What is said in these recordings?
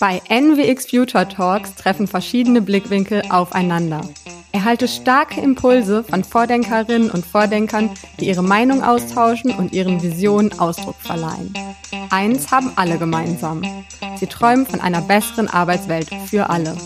Bei NWX Future Talks treffen verschiedene Blickwinkel aufeinander. Erhalte starke Impulse von Vordenkerinnen und Vordenkern, die ihre Meinung austauschen und ihren Visionen Ausdruck verleihen. Eins haben alle gemeinsam. Sie träumen von einer besseren Arbeitswelt für alle.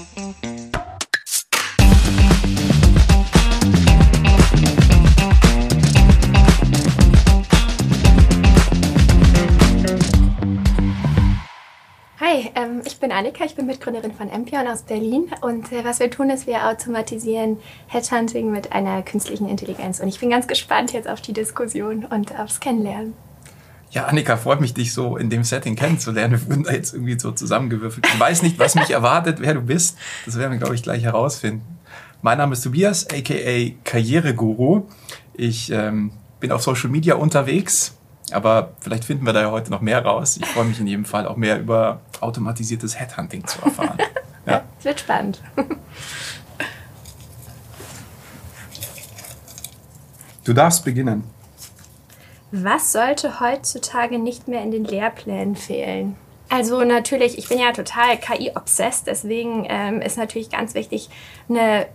Ich bin Annika, ich bin Mitgründerin von Empion aus Berlin und äh, was wir tun ist, wir automatisieren Headhunting mit einer künstlichen Intelligenz und ich bin ganz gespannt jetzt auf die Diskussion und aufs Kennenlernen. Ja, Annika, freut mich, dich so in dem Setting kennenzulernen. Wir wurden da jetzt irgendwie so zusammengewürfelt. Ich weiß nicht, was mich erwartet, wer du bist. Das werden wir, glaube ich, gleich herausfinden. Mein Name ist Tobias, aka Karriereguru. Ich ähm, bin auf Social Media unterwegs, aber vielleicht finden wir da ja heute noch mehr raus. Ich freue mich in jedem Fall auch mehr über automatisiertes Headhunting zu erfahren. Ja, es wird spannend. Du darfst beginnen. Was sollte heutzutage nicht mehr in den Lehrplänen fehlen? Also natürlich, ich bin ja total KI-obsessed, deswegen ähm, ist natürlich ganz wichtig, eine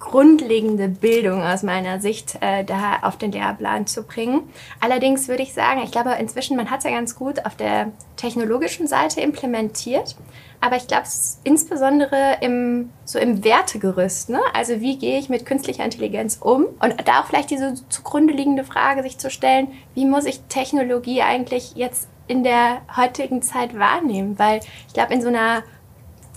grundlegende Bildung aus meiner Sicht äh, da auf den Lehrplan zu bringen. Allerdings würde ich sagen, ich glaube inzwischen, man hat es ja ganz gut auf der technologischen Seite implementiert. Aber ich glaube, insbesondere im, so im Wertegerüst, ne? also wie gehe ich mit künstlicher Intelligenz um? Und da auch vielleicht diese zugrunde liegende Frage sich zu stellen, wie muss ich Technologie eigentlich jetzt in der heutigen Zeit wahrnehmen? Weil ich glaube, in so einer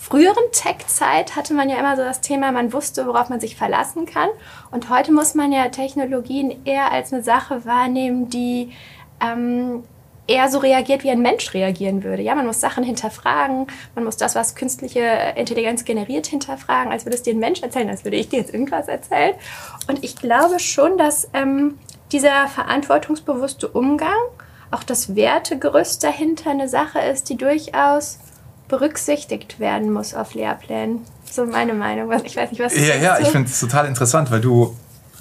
früheren Tech-Zeit hatte man ja immer so das Thema, man wusste, worauf man sich verlassen kann. Und heute muss man ja Technologien eher als eine Sache wahrnehmen, die ähm, eher so reagiert, wie ein Mensch reagieren würde. Ja, man muss Sachen hinterfragen, man muss das, was künstliche Intelligenz generiert, hinterfragen, als würde es dir ein Mensch erzählen, als würde ich dir jetzt irgendwas erzählen. Und ich glaube schon, dass ähm, dieser verantwortungsbewusste Umgang, auch das Wertegerüst dahinter eine Sache ist, die durchaus berücksichtigt werden muss auf Lehrplänen. So meine Meinung. Ich weiß nicht, was Ja, ja, ich finde es total interessant, weil du,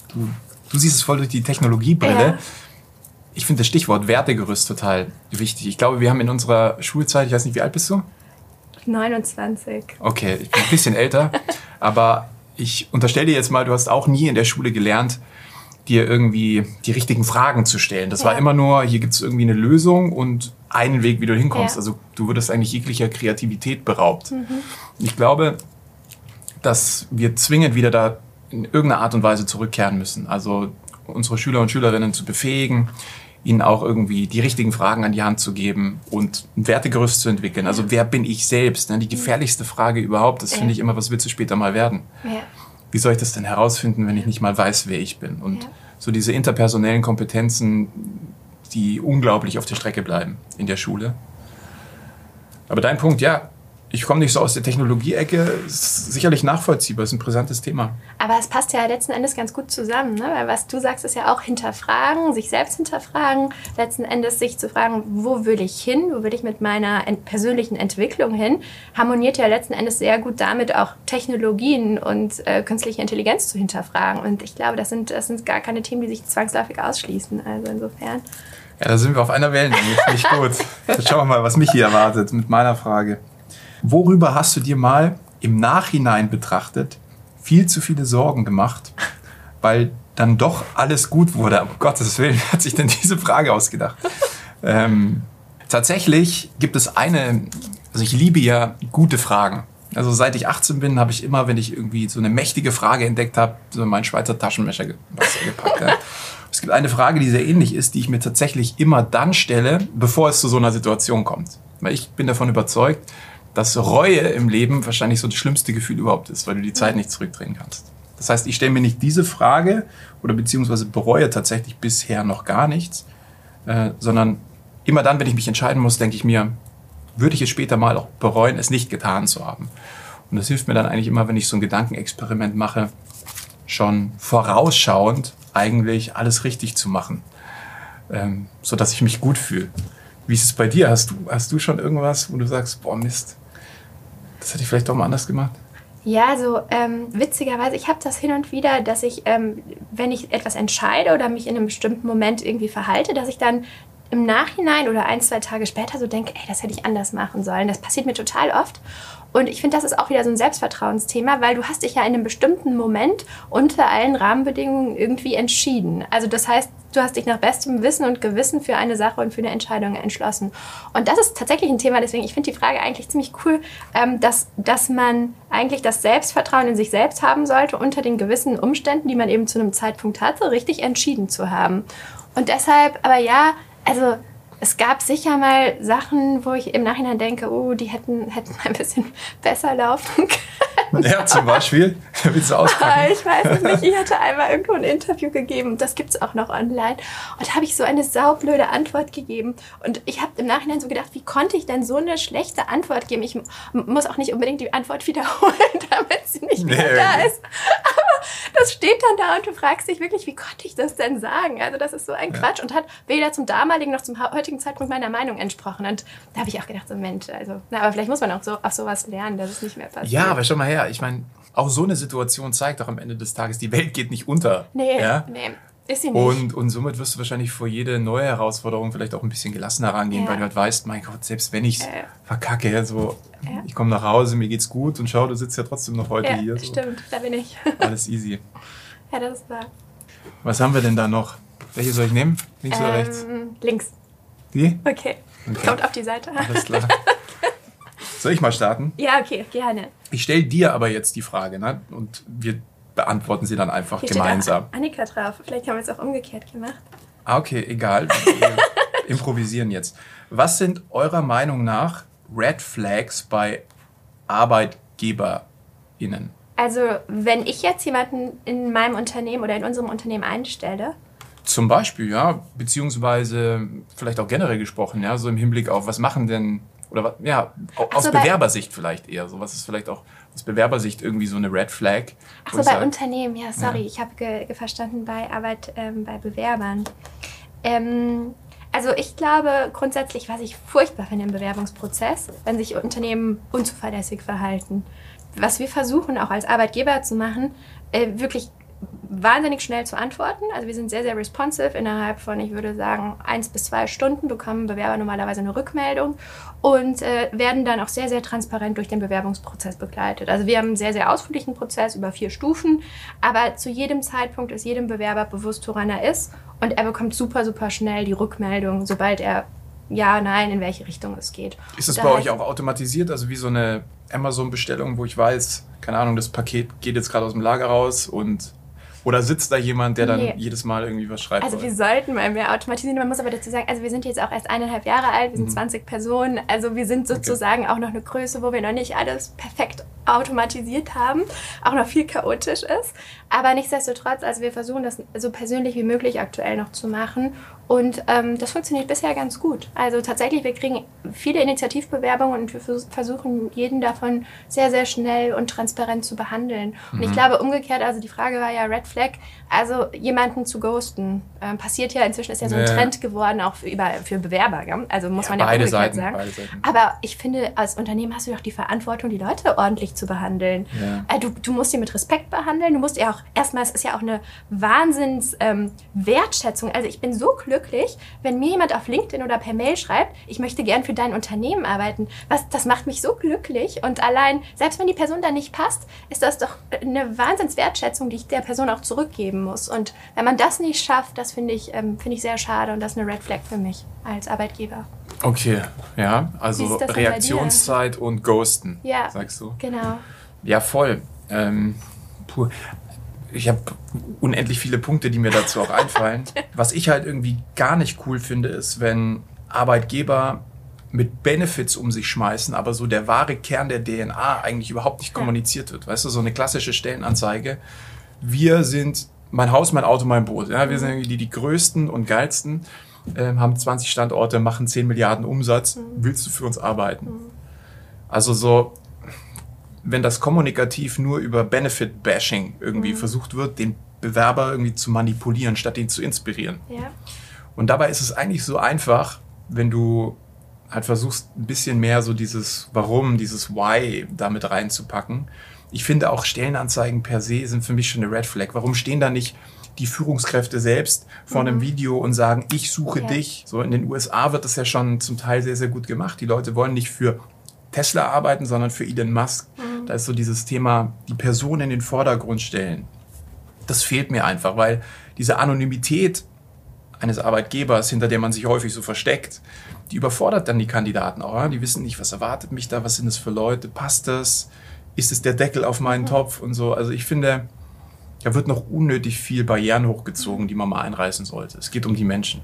du, du siehst es voll durch die Technologiebrille. Ja. Ich finde das Stichwort Wertegerüst total wichtig. Ich glaube, wir haben in unserer Schulzeit, ich weiß nicht, wie alt bist du? 29. Okay, ich bin ein bisschen älter, aber ich unterstelle dir jetzt mal, du hast auch nie in der Schule gelernt, dir irgendwie die richtigen Fragen zu stellen. Das ja. war immer nur, hier gibt es irgendwie eine Lösung und einen Weg, wie du hinkommst. Ja. Also du würdest eigentlich jeglicher Kreativität beraubt. Mhm. Ich glaube, dass wir zwingend wieder da in irgendeiner Art und Weise zurückkehren müssen. Also unsere Schüler und Schülerinnen zu befähigen, ihnen auch irgendwie die richtigen Fragen an die Hand zu geben und ein Wertegerüst zu entwickeln. Also wer bin ich selbst? Ne? Die gefährlichste Frage überhaupt, das finde ich immer, was willst du später mal werden? Ja wie soll ich das denn herausfinden, wenn ich nicht mal weiß, wer ich bin? Und ja. so diese interpersonellen Kompetenzen, die unglaublich auf der Strecke bleiben in der Schule. Aber dein Punkt, ja, ich komme nicht so aus der Technologie-Ecke, ist sicherlich nachvollziehbar, ist ein brisantes Thema. Aber es passt ja letzten Endes ganz gut zusammen, ne? weil was du sagst, ist ja auch hinterfragen, sich selbst hinterfragen, letzten Endes sich zu fragen, wo will ich hin, wo will ich mit meiner persönlichen Entwicklung hin, harmoniert ja letzten Endes sehr gut damit auch Technologien und äh, künstliche Intelligenz zu hinterfragen. Und ich glaube, das sind, das sind gar keine Themen, die sich zwangsläufig ausschließen. Also insofern. Ja, da sind wir auf einer Wellenlänge. Nicht gut. Jetzt schauen wir mal, was mich hier erwartet mit meiner Frage. Worüber hast du dir mal im Nachhinein betrachtet viel zu viele Sorgen gemacht, weil dann doch alles gut wurde? Um Gottes Willen, wer hat sich denn diese Frage ausgedacht? Ähm, tatsächlich gibt es eine, also ich liebe ja gute Fragen. Also seit ich 18 bin, habe ich immer, wenn ich irgendwie so eine mächtige Frage entdeckt habe, so meinen Schweizer Taschenmesser gepackt. Ja. Es gibt eine Frage, die sehr ähnlich ist, die ich mir tatsächlich immer dann stelle, bevor es zu so einer Situation kommt. Weil ich bin davon überzeugt, dass Reue im Leben wahrscheinlich so das schlimmste Gefühl überhaupt ist, weil du die Zeit nicht zurückdrehen kannst. Das heißt, ich stelle mir nicht diese Frage oder beziehungsweise bereue tatsächlich bisher noch gar nichts, äh, sondern immer dann, wenn ich mich entscheiden muss, denke ich mir, würde ich es später mal auch bereuen, es nicht getan zu haben. Und das hilft mir dann eigentlich immer, wenn ich so ein Gedankenexperiment mache, schon vorausschauend eigentlich alles richtig zu machen, ähm, so dass ich mich gut fühle. Wie ist es bei dir? Hast du, hast du schon irgendwas, wo du sagst, boah Mist, das hätte ich vielleicht doch mal anders gemacht? Ja, also ähm, witzigerweise, ich habe das hin und wieder, dass ich, ähm, wenn ich etwas entscheide oder mich in einem bestimmten Moment irgendwie verhalte, dass ich dann im Nachhinein oder ein, zwei Tage später so denke, ey, das hätte ich anders machen sollen. Das passiert mir total oft. Und ich finde, das ist auch wieder so ein Selbstvertrauensthema, weil du hast dich ja in einem bestimmten Moment unter allen Rahmenbedingungen irgendwie entschieden. Also das heißt, du hast dich nach bestem Wissen und Gewissen für eine Sache und für eine Entscheidung entschlossen. Und das ist tatsächlich ein Thema, deswegen, ich finde die Frage eigentlich ziemlich cool, ähm, dass, dass man eigentlich das Selbstvertrauen in sich selbst haben sollte, unter den gewissen Umständen, die man eben zu einem Zeitpunkt hatte, richtig entschieden zu haben. Und deshalb, aber ja, also es gab sicher mal Sachen, wo ich im Nachhinein denke, oh, die hätten, hätten ein bisschen besser laufen können. Ja, zum Beispiel. Willst du auspacken? Ich weiß es nicht. Ich hatte einmal irgendwo ein Interview gegeben, das gibt es auch noch online. Und da habe ich so eine saublöde Antwort gegeben. Und ich habe im Nachhinein so gedacht, wie konnte ich denn so eine schlechte Antwort geben? Ich muss auch nicht unbedingt die Antwort wiederholen, damit sie nicht mehr nee. da ist. Aber das steht dann da und du fragst dich wirklich, wie konnte ich das denn sagen? Also das ist so ein Quatsch ja. und hat weder zum damaligen noch zum heutigen Zeitpunkt meiner Meinung entsprochen. Und da habe ich auch gedacht, so Mensch, also, na, aber vielleicht muss man auch so auf sowas lernen, dass es nicht mehr passiert. Ja, aber schau mal her, ich meine, auch so eine Situation zeigt doch am Ende des Tages, die Welt geht nicht unter. Nee, ja? nee. Ist sie nicht. Und, und somit wirst du wahrscheinlich vor jede neue Herausforderung vielleicht auch ein bisschen gelassener rangehen, ja. weil du halt weißt, mein Gott, selbst wenn ich es äh. verkacke, so, ja. ich komme nach Hause, mir geht's gut und schau, du sitzt ja trotzdem noch heute ja, hier. So. Stimmt, da bin ich. Alles easy. Ja, das ist wahr. Was haben wir denn da noch? Welche soll ich nehmen? Links ähm, oder rechts? Links. Die? Okay. okay. Kommt auf die Seite. Alles klar. Soll ich mal starten? Ja, okay, gerne. Ich stelle dir aber jetzt die Frage, ne? Und wir beantworten sie dann einfach Hier gemeinsam. Annika drauf. Vielleicht haben wir es auch umgekehrt gemacht. Ah, okay, egal. Wir improvisieren jetzt. Was sind eurer Meinung nach Red Flags bei ArbeitgeberInnen? Also, wenn ich jetzt jemanden in meinem Unternehmen oder in unserem Unternehmen einstelle, zum Beispiel, ja, beziehungsweise vielleicht auch generell gesprochen, ja, so im Hinblick auf, was machen denn, oder ja, aus so, Bewerbersicht vielleicht eher, so was ist vielleicht auch aus Bewerbersicht irgendwie so eine Red Flag. Achso, bei sag, Unternehmen, ja, sorry, ja. ich habe ge verstanden bei Arbeit ähm, bei Bewerbern. Ähm, also ich glaube grundsätzlich, was ich furchtbar finde im Bewerbungsprozess, wenn sich Unternehmen unzuverlässig verhalten. Was wir versuchen auch als Arbeitgeber zu machen, äh, wirklich wahnsinnig schnell zu antworten. Also wir sind sehr, sehr responsive. Innerhalb von, ich würde sagen, eins bis zwei Stunden bekommen Bewerber normalerweise eine Rückmeldung und äh, werden dann auch sehr, sehr transparent durch den Bewerbungsprozess begleitet. Also wir haben einen sehr, sehr ausführlichen Prozess über vier Stufen, aber zu jedem Zeitpunkt ist jedem Bewerber bewusst, woran er ist und er bekommt super, super schnell die Rückmeldung, sobald er ja, nein, in welche Richtung es geht. Ist das bei euch auch automatisiert, also wie so eine Amazon-Bestellung, wo ich weiß, keine Ahnung, das Paket geht jetzt gerade aus dem Lager raus und oder sitzt da jemand, der dann nee. jedes Mal irgendwie was schreibt? Also wir sollten mal mehr automatisieren. Man muss aber dazu sagen, also wir sind jetzt auch erst eineinhalb Jahre alt, wir sind mhm. 20 Personen. Also wir sind sozusagen okay. auch noch eine Größe, wo wir noch nicht alles perfekt automatisiert haben, auch noch viel chaotisch ist. Aber nichtsdestotrotz, also wir versuchen das so persönlich wie möglich aktuell noch zu machen. Und ähm, das funktioniert bisher ganz gut. Also tatsächlich, wir kriegen viele Initiativbewerbungen und wir versuchen jeden davon sehr, sehr schnell und transparent zu behandeln. Und mhm. ich glaube umgekehrt, also die Frage war ja Red Flag, also jemanden zu ghosten. Ähm, passiert ja inzwischen, ist ja so ein ja. Trend geworden, auch für, über, für Bewerber. Gell? Also muss ja, man ja umgekehrt Seiten, sagen. Aber ich finde, als Unternehmen hast du doch die Verantwortung, die Leute ordentlich zu behandeln. Ja. Äh, du, du musst sie mit Respekt behandeln. Du musst ja auch, erstmal, es ist ja auch eine Wahnsinns ähm, Wertschätzung. Also ich bin so glücklich, wenn mir jemand auf LinkedIn oder per Mail schreibt, ich möchte gern für dein Unternehmen arbeiten. Was, das macht mich so glücklich. Und allein, selbst wenn die Person dann nicht passt, ist das doch eine Wahnsinnswertschätzung, die ich der Person auch zurückgeben muss. Und wenn man das nicht schafft, das finde ich, ähm, find ich sehr schade und das ist eine Red Flag für mich als Arbeitgeber. Okay, ja, also Reaktionszeit und Ghosten, ja, sagst du. Genau. Ja, voll. Ähm. Ich habe unendlich viele Punkte, die mir dazu auch einfallen. Was ich halt irgendwie gar nicht cool finde, ist, wenn Arbeitgeber mit Benefits um sich schmeißen, aber so der wahre Kern der DNA eigentlich überhaupt nicht kommuniziert wird. Weißt du, so eine klassische Stellenanzeige. Wir sind mein Haus, mein Auto, mein Boot. Ja, wir sind irgendwie die, die größten und geilsten, äh, haben 20 Standorte, machen 10 Milliarden Umsatz. Mhm. Willst du für uns arbeiten? Mhm. Also so, wenn das kommunikativ nur über Benefit-Bashing irgendwie mhm. versucht wird, den Bewerber irgendwie zu manipulieren, statt ihn zu inspirieren. Ja. Und dabei ist es eigentlich so einfach, wenn du halt versuchst, ein bisschen mehr so dieses Warum, dieses Why damit reinzupacken. Ich finde auch Stellenanzeigen per se sind für mich schon eine Red Flag. Warum stehen da nicht die Führungskräfte selbst vor einem mhm. Video und sagen, ich suche ja. dich. So in den USA wird das ja schon zum Teil sehr, sehr gut gemacht. Die Leute wollen nicht für Tesla arbeiten, sondern für Elon Musk. Mhm. Ist so dieses Thema, die Person in den Vordergrund stellen. Das fehlt mir einfach, weil diese Anonymität eines Arbeitgebers, hinter der man sich häufig so versteckt, die überfordert dann die Kandidaten auch. Die wissen nicht, was erwartet mich da, was sind das für Leute, passt das, ist es der Deckel auf meinen. Topf und so. Also ich finde, da wird noch unnötig viel Barrieren hochgezogen, die man mal einreißen sollte. Es geht um die Menschen.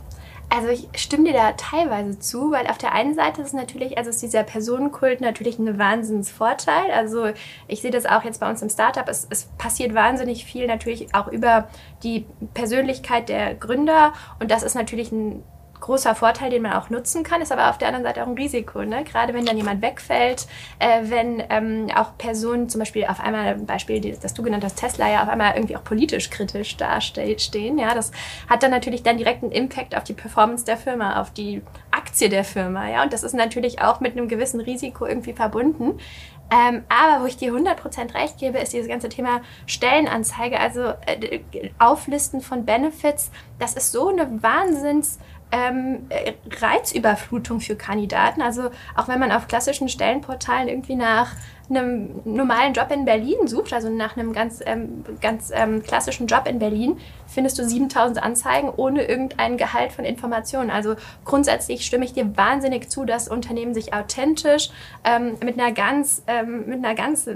Also ich stimme dir da teilweise zu, weil auf der einen Seite ist natürlich, also ist dieser Personenkult natürlich ein Wahnsinnsvorteil. Also ich sehe das auch jetzt bei uns im Startup. Es, es passiert wahnsinnig viel natürlich auch über die Persönlichkeit der Gründer und das ist natürlich ein großer Vorteil, den man auch nutzen kann, ist aber auf der anderen Seite auch ein Risiko. Ne? Gerade wenn dann jemand wegfällt, äh, wenn ähm, auch Personen zum Beispiel auf einmal, ein Beispiel, das du genannt hast, Tesla, ja auf einmal irgendwie auch politisch kritisch dastehen. Ja? Das hat dann natürlich dann direkt Impact auf die Performance der Firma, auf die Aktie der Firma. Ja? Und das ist natürlich auch mit einem gewissen Risiko irgendwie verbunden. Ähm, aber wo ich dir 100% recht gebe, ist dieses ganze Thema Stellenanzeige, also äh, Auflisten von Benefits. Das ist so eine Wahnsinns- ähm, äh, Reizüberflutung für Kandidaten. Also auch wenn man auf klassischen Stellenportalen irgendwie nach einem normalen Job in Berlin sucht, also nach einem ganz, ähm, ganz ähm, klassischen Job in Berlin, findest du 7000 Anzeigen ohne irgendein Gehalt von Informationen. Also grundsätzlich stimme ich dir wahnsinnig zu, dass Unternehmen sich authentisch ähm, mit, einer ganz, ähm, mit einer ganz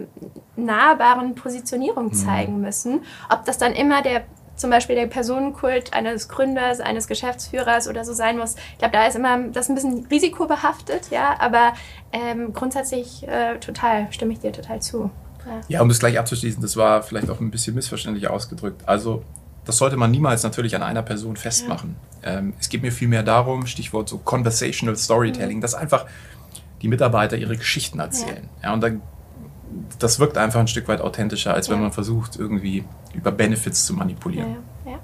nahbaren Positionierung mhm. zeigen müssen. Ob das dann immer der zum Beispiel der Personenkult eines Gründers, eines Geschäftsführers oder so sein muss. Ich glaube, da ist immer das ein bisschen risikobehaftet, ja, aber ähm, grundsätzlich äh, total, stimme ich dir total zu. Ja. ja, um das gleich abzuschließen, das war vielleicht auch ein bisschen missverständlich ausgedrückt. Also das sollte man niemals natürlich an einer Person festmachen. Ja. Ähm, es geht mir vielmehr darum, Stichwort so Conversational Storytelling, mhm. dass einfach die Mitarbeiter ihre Geschichten erzählen. Ja, ja und dann das wirkt einfach ein Stück weit authentischer, als wenn man versucht, irgendwie über Benefits zu manipulieren. Ja, ja.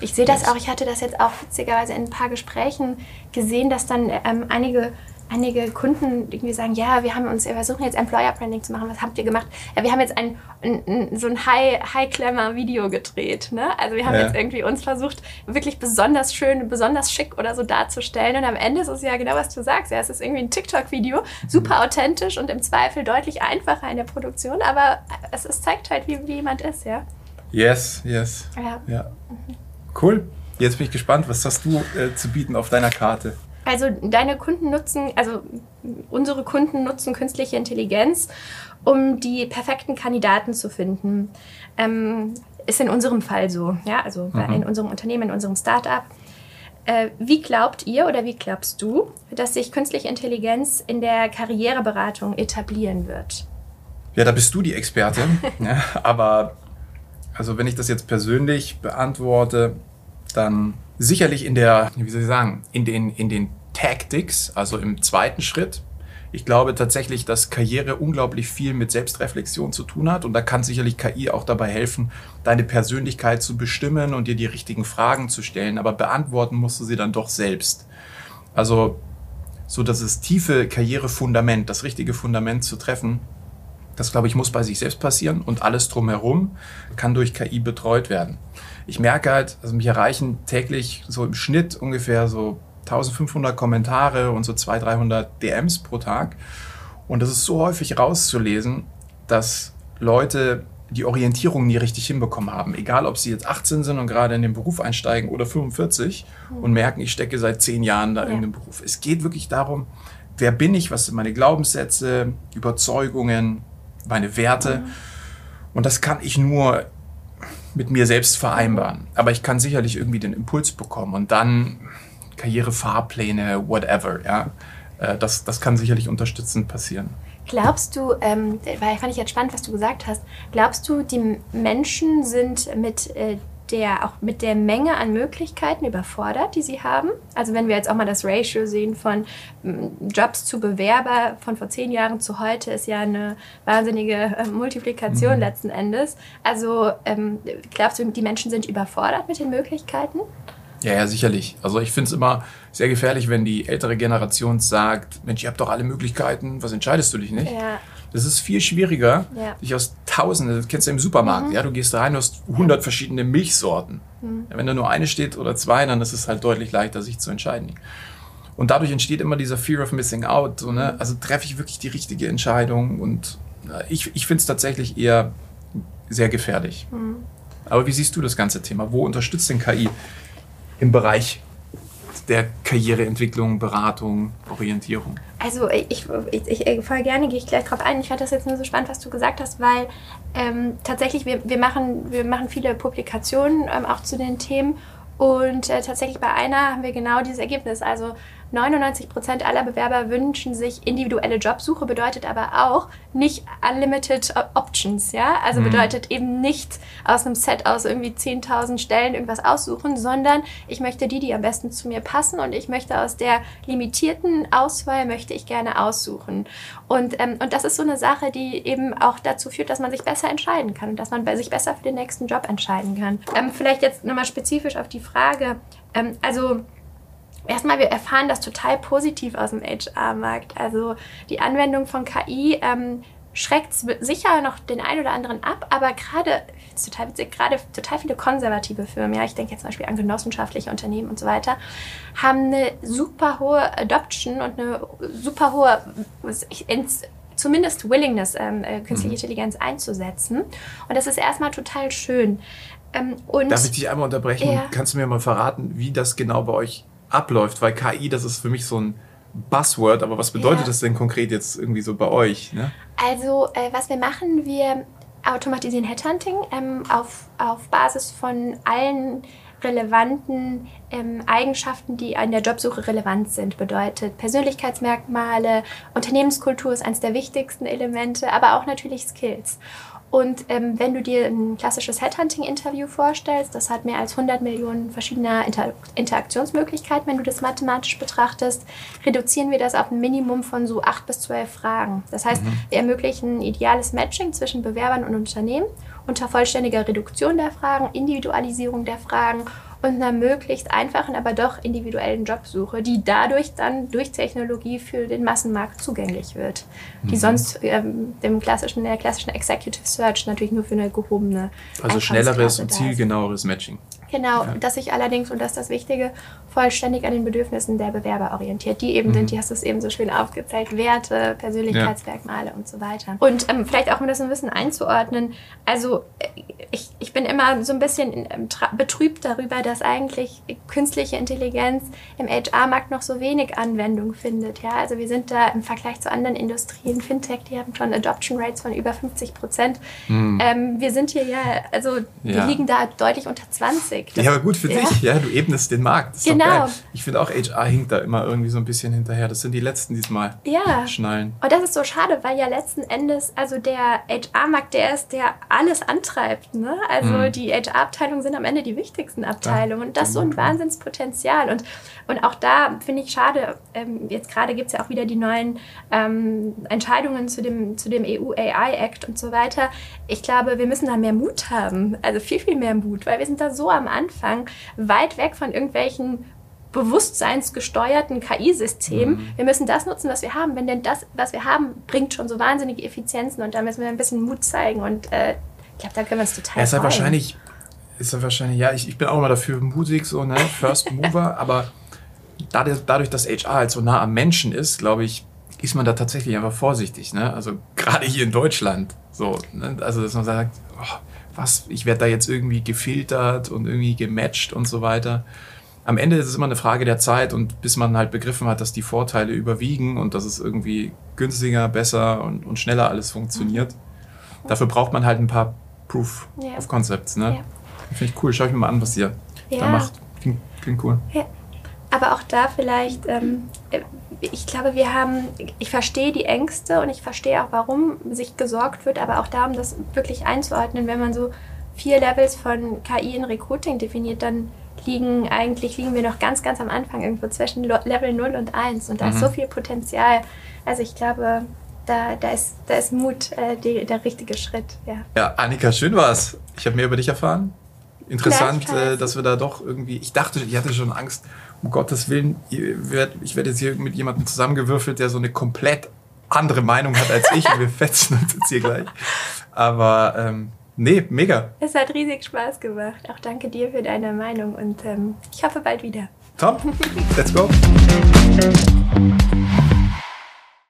Ich sehe das auch, ich hatte das jetzt auch witzigerweise in ein paar Gesprächen gesehen, dass dann ähm, einige einige Kunden irgendwie sagen, ja, wir haben uns, wir versuchen jetzt Employer Branding zu machen. Was habt ihr gemacht? Ja, wir haben jetzt ein, ein so ein High, High Glamour Video gedreht. Ne? Also wir haben ja. jetzt irgendwie uns versucht, wirklich besonders schön, besonders schick oder so darzustellen. Und am Ende ist es ja genau, was du sagst. Ja, es ist irgendwie ein TikTok-Video, super authentisch und im Zweifel deutlich einfacher in der Produktion. Aber es, es zeigt halt, wie, wie jemand ist, ja. Yes, yes. Ja. ja. Cool. Jetzt bin ich gespannt, was hast du äh, zu bieten auf deiner Karte? Also deine Kunden nutzen, also unsere Kunden nutzen künstliche Intelligenz, um die perfekten Kandidaten zu finden. Ähm, ist in unserem Fall so, ja, also mhm. in unserem Unternehmen, in unserem Startup. Äh, wie glaubt ihr oder wie glaubst du, dass sich künstliche Intelligenz in der Karriereberatung etablieren wird? Ja, da bist du die Expertin. ja, aber also wenn ich das jetzt persönlich beantworte, dann sicherlich in der, wie soll ich sagen, in den, in den Tactics, also im zweiten Schritt. Ich glaube tatsächlich, dass Karriere unglaublich viel mit Selbstreflexion zu tun hat und da kann sicherlich KI auch dabei helfen, deine Persönlichkeit zu bestimmen und dir die richtigen Fragen zu stellen, aber beantworten musst du sie dann doch selbst. Also so dass das tiefe Karrierefundament, das richtige Fundament zu treffen, das glaube ich muss bei sich selbst passieren und alles drumherum kann durch KI betreut werden. Ich merke halt, also mich erreichen täglich so im Schnitt ungefähr so 1500 Kommentare und so 200, 300 DMs pro Tag. Und das ist so häufig rauszulesen, dass Leute die Orientierung nie richtig hinbekommen haben. Egal, ob sie jetzt 18 sind und gerade in den Beruf einsteigen oder 45 mhm. und merken, ich stecke seit 10 Jahren da ja. in dem Beruf. Es geht wirklich darum, wer bin ich, was sind meine Glaubenssätze, Überzeugungen, meine Werte. Mhm. Und das kann ich nur mit mir selbst vereinbaren. Aber ich kann sicherlich irgendwie den Impuls bekommen und dann Karrierefahrpläne, whatever. Ja? Äh, das, das kann sicherlich unterstützend passieren. Glaubst du, ähm, weil fand ich jetzt spannend, was du gesagt hast, glaubst du, die Menschen sind mit äh, der auch mit der Menge an Möglichkeiten überfordert, die sie haben. Also wenn wir jetzt auch mal das Ratio sehen von mm, Jobs zu Bewerber von vor zehn Jahren zu heute, ist ja eine wahnsinnige äh, Multiplikation mhm. letzten Endes. Also ähm, glaubst du, die Menschen sind überfordert mit den Möglichkeiten? Ja, ja, sicherlich. Also ich finde es immer sehr gefährlich, wenn die ältere Generation sagt, Mensch, ihr habt doch alle Möglichkeiten, was entscheidest du dich nicht? Ja. Das ist viel schwieriger, Ja. dich aus Tausenden, das kennst du im Supermarkt, ja, du gehst rein, du hast 100 verschiedene Milchsorten. Ja, wenn da nur eine steht oder zwei, dann ist es halt deutlich leichter, sich zu entscheiden. Und dadurch entsteht immer dieser Fear of Missing Out. So, ne? Also treffe ich wirklich die richtige Entscheidung und äh, ich, ich finde es tatsächlich eher sehr gefährlich. Aber wie siehst du das ganze Thema? Wo unterstützt denn KI im Bereich der Karriereentwicklung, Beratung, Orientierung? Also ich, ich, ich voll gerne gehe ich gleich drauf ein. Ich fand das jetzt nur so spannend, was du gesagt hast, weil ähm, tatsächlich wir, wir, machen, wir machen viele Publikationen ähm, auch zu den Themen und äh, tatsächlich bei einer haben wir genau dieses Ergebnis. Also 99 Prozent aller Bewerber wünschen sich individuelle Jobsuche, bedeutet aber auch nicht unlimited options, ja? Also bedeutet eben nicht aus einem Set aus irgendwie 10.000 Stellen irgendwas aussuchen, sondern ich möchte die, die am besten zu mir passen und ich möchte aus der limitierten Auswahl möchte ich gerne aussuchen. Und, ähm, und das ist so eine Sache, die eben auch dazu führt, dass man sich besser entscheiden kann und dass man bei sich besser für den nächsten Job entscheiden kann. Ähm, vielleicht jetzt nochmal spezifisch auf die Frage, ähm, also Erstmal, wir erfahren das total positiv aus dem HR-Markt. Also die Anwendung von KI ähm, schreckt sicher noch den einen oder anderen ab, aber gerade, total witzig, gerade total viele konservative Firmen, ja, ich denke jetzt zum Beispiel an genossenschaftliche Unternehmen und so weiter, haben eine super hohe Adoption und eine super hohe, ins, zumindest Willingness, ähm, äh, künstliche Intelligenz einzusetzen. Und das ist erstmal total schön. Ähm, und Darf ich dich einmal unterbrechen? Ja. Kannst du mir mal verraten, wie das genau bei euch abläuft? Weil KI, das ist für mich so ein Buzzword, aber was bedeutet Ja. das denn konkret jetzt irgendwie so bei euch? Ne? Also, äh, was wir machen, wir automatisieren Headhunting ähm, auf, auf Basis von allen relevanten ähm, Eigenschaften, die an der Jobsuche relevant sind. Bedeutet Persönlichkeitsmerkmale, Unternehmenskultur ist eines der wichtigsten Elemente, aber auch natürlich Skills. Und ähm, wenn du dir ein klassisches Headhunting-Interview vorstellst, das hat mehr als 100 Millionen verschiedener Inter Interaktionsmöglichkeiten, wenn du das mathematisch betrachtest, reduzieren wir das auf ein Minimum von so 8 bis 12 Fragen. Das heißt, wir ermöglichen ein ideales Matching zwischen Bewerbern und Unternehmen unter vollständiger Reduktion der Fragen, Individualisierung der Fragen und einer möglichst einfachen, aber doch individuellen Jobsuche, die dadurch dann durch Technologie für den Massenmarkt zugänglich wird, die sonst ähm, dem klassischen, der klassischen Executive Search natürlich nur für eine gehobene Also schnelleres und zielgenaueres Matching. Genau, dass sich allerdings, und das ist das Wichtige, vollständig an den Bedürfnissen der Bewerber orientiert. Die eben sind, die hast du es eben so schön aufgezählt, Werte, Persönlichkeitsmerkmale und so weiter. Und ähm, vielleicht auch, um das ein bisschen einzuordnen, also äh, ich, ich bin immer so ein bisschen ähm, betrübt darüber, dass eigentlich künstliche Intelligenz im HR-Markt noch so wenig Anwendung findet. Ja? Also wir sind da im Vergleich zu anderen Industrien, Fintech, die haben schon Adoption Rates von über 50 Prozent. Ähm, wir sind hier ja, also wir Ja. liegen da deutlich unter 20. Das- Ja, aber gut für Ja. dich. Ja, du ebnest den Markt. Das Genau. Ich finde auch, HR hinkt da immer irgendwie so ein bisschen hinterher. Das sind die Letzten diesmal. Ja. Schnallen. Und das ist so schade, weil ja letzten Endes, also der HR-Markt, der ist, der alles antreibt. Ne? Also Mhm. die HR-Abteilungen sind am Ende die wichtigsten Abteilungen. Und das ist so ein. Wahnsinnspotenzial. Und, und auch da finde ich schade, ähm, jetzt gerade gibt es ja auch wieder die neuen ähm, Entscheidungen zu dem, zu dem EU-AI-Act und so weiter. Ich glaube, wir müssen da mehr Mut haben. Also viel, viel mehr Mut, weil wir sind da so am Anfang weit weg von irgendwelchen bewusstseinsgesteuerten KI-Systemen. Wir müssen das nutzen, was wir haben. Wenn denn das, was wir haben, bringt schon so wahnsinnige Effizienzen und da müssen wir ein bisschen Mut zeigen und äh, ich glaube, da können wir uns total Er ist ja wahrscheinlich, ist ja wahrscheinlich, ja, ich, ich bin auch immer dafür mutig, so, ne, First Mover, aber dadurch, dadurch, dass HR halt so nah am Menschen ist, glaube ich, ist man da tatsächlich einfach vorsichtig, ne? Also gerade hier in Deutschland, so, ne? also dass man sagt, oh, was, ich werde da jetzt irgendwie gefiltert und irgendwie gematcht und so weiter. Am Ende ist es immer eine Frage der Zeit und bis man halt begriffen hat, dass die Vorteile überwiegen und dass es irgendwie günstiger, besser und, und schneller alles funktioniert. Dafür braucht man halt ein paar Proof Ja. of Concepts, ne? Ja. Finde ich cool. Schau ich mir mal an, was ihr Ja. da macht. Klingt, klingt cool. Ja. Aber auch da vielleicht, ähm, äh, ich glaube, wir haben, ich verstehe die Ängste und ich verstehe auch, warum sich gesorgt wird, aber auch da, um das wirklich einzuordnen, wenn man so vier Levels von KI in Recruiting definiert, dann liegen eigentlich, liegen wir noch ganz, ganz am Anfang irgendwo zwischen Level 0 und 1 und da ist Mhm. so viel Potenzial. Also ich glaube, da, da, ist, da ist Mut äh, die, der richtige Schritt, ja. Ja, Annika, schön war's. Ich habe mehr über dich erfahren. Interessant, äh, dass wir da doch irgendwie. Ich dachte, ich hatte schon Angst, um Gottes Willen, ich werde jetzt hier mit jemandem zusammengewürfelt, der so eine komplett andere Meinung hat als ich und wir fetzen uns jetzt hier gleich. Aber ähm, nee, mega. Es hat riesig Spaß gemacht. Auch danke dir für deine Meinung und ähm, ich hoffe bald wieder. Top, let's go.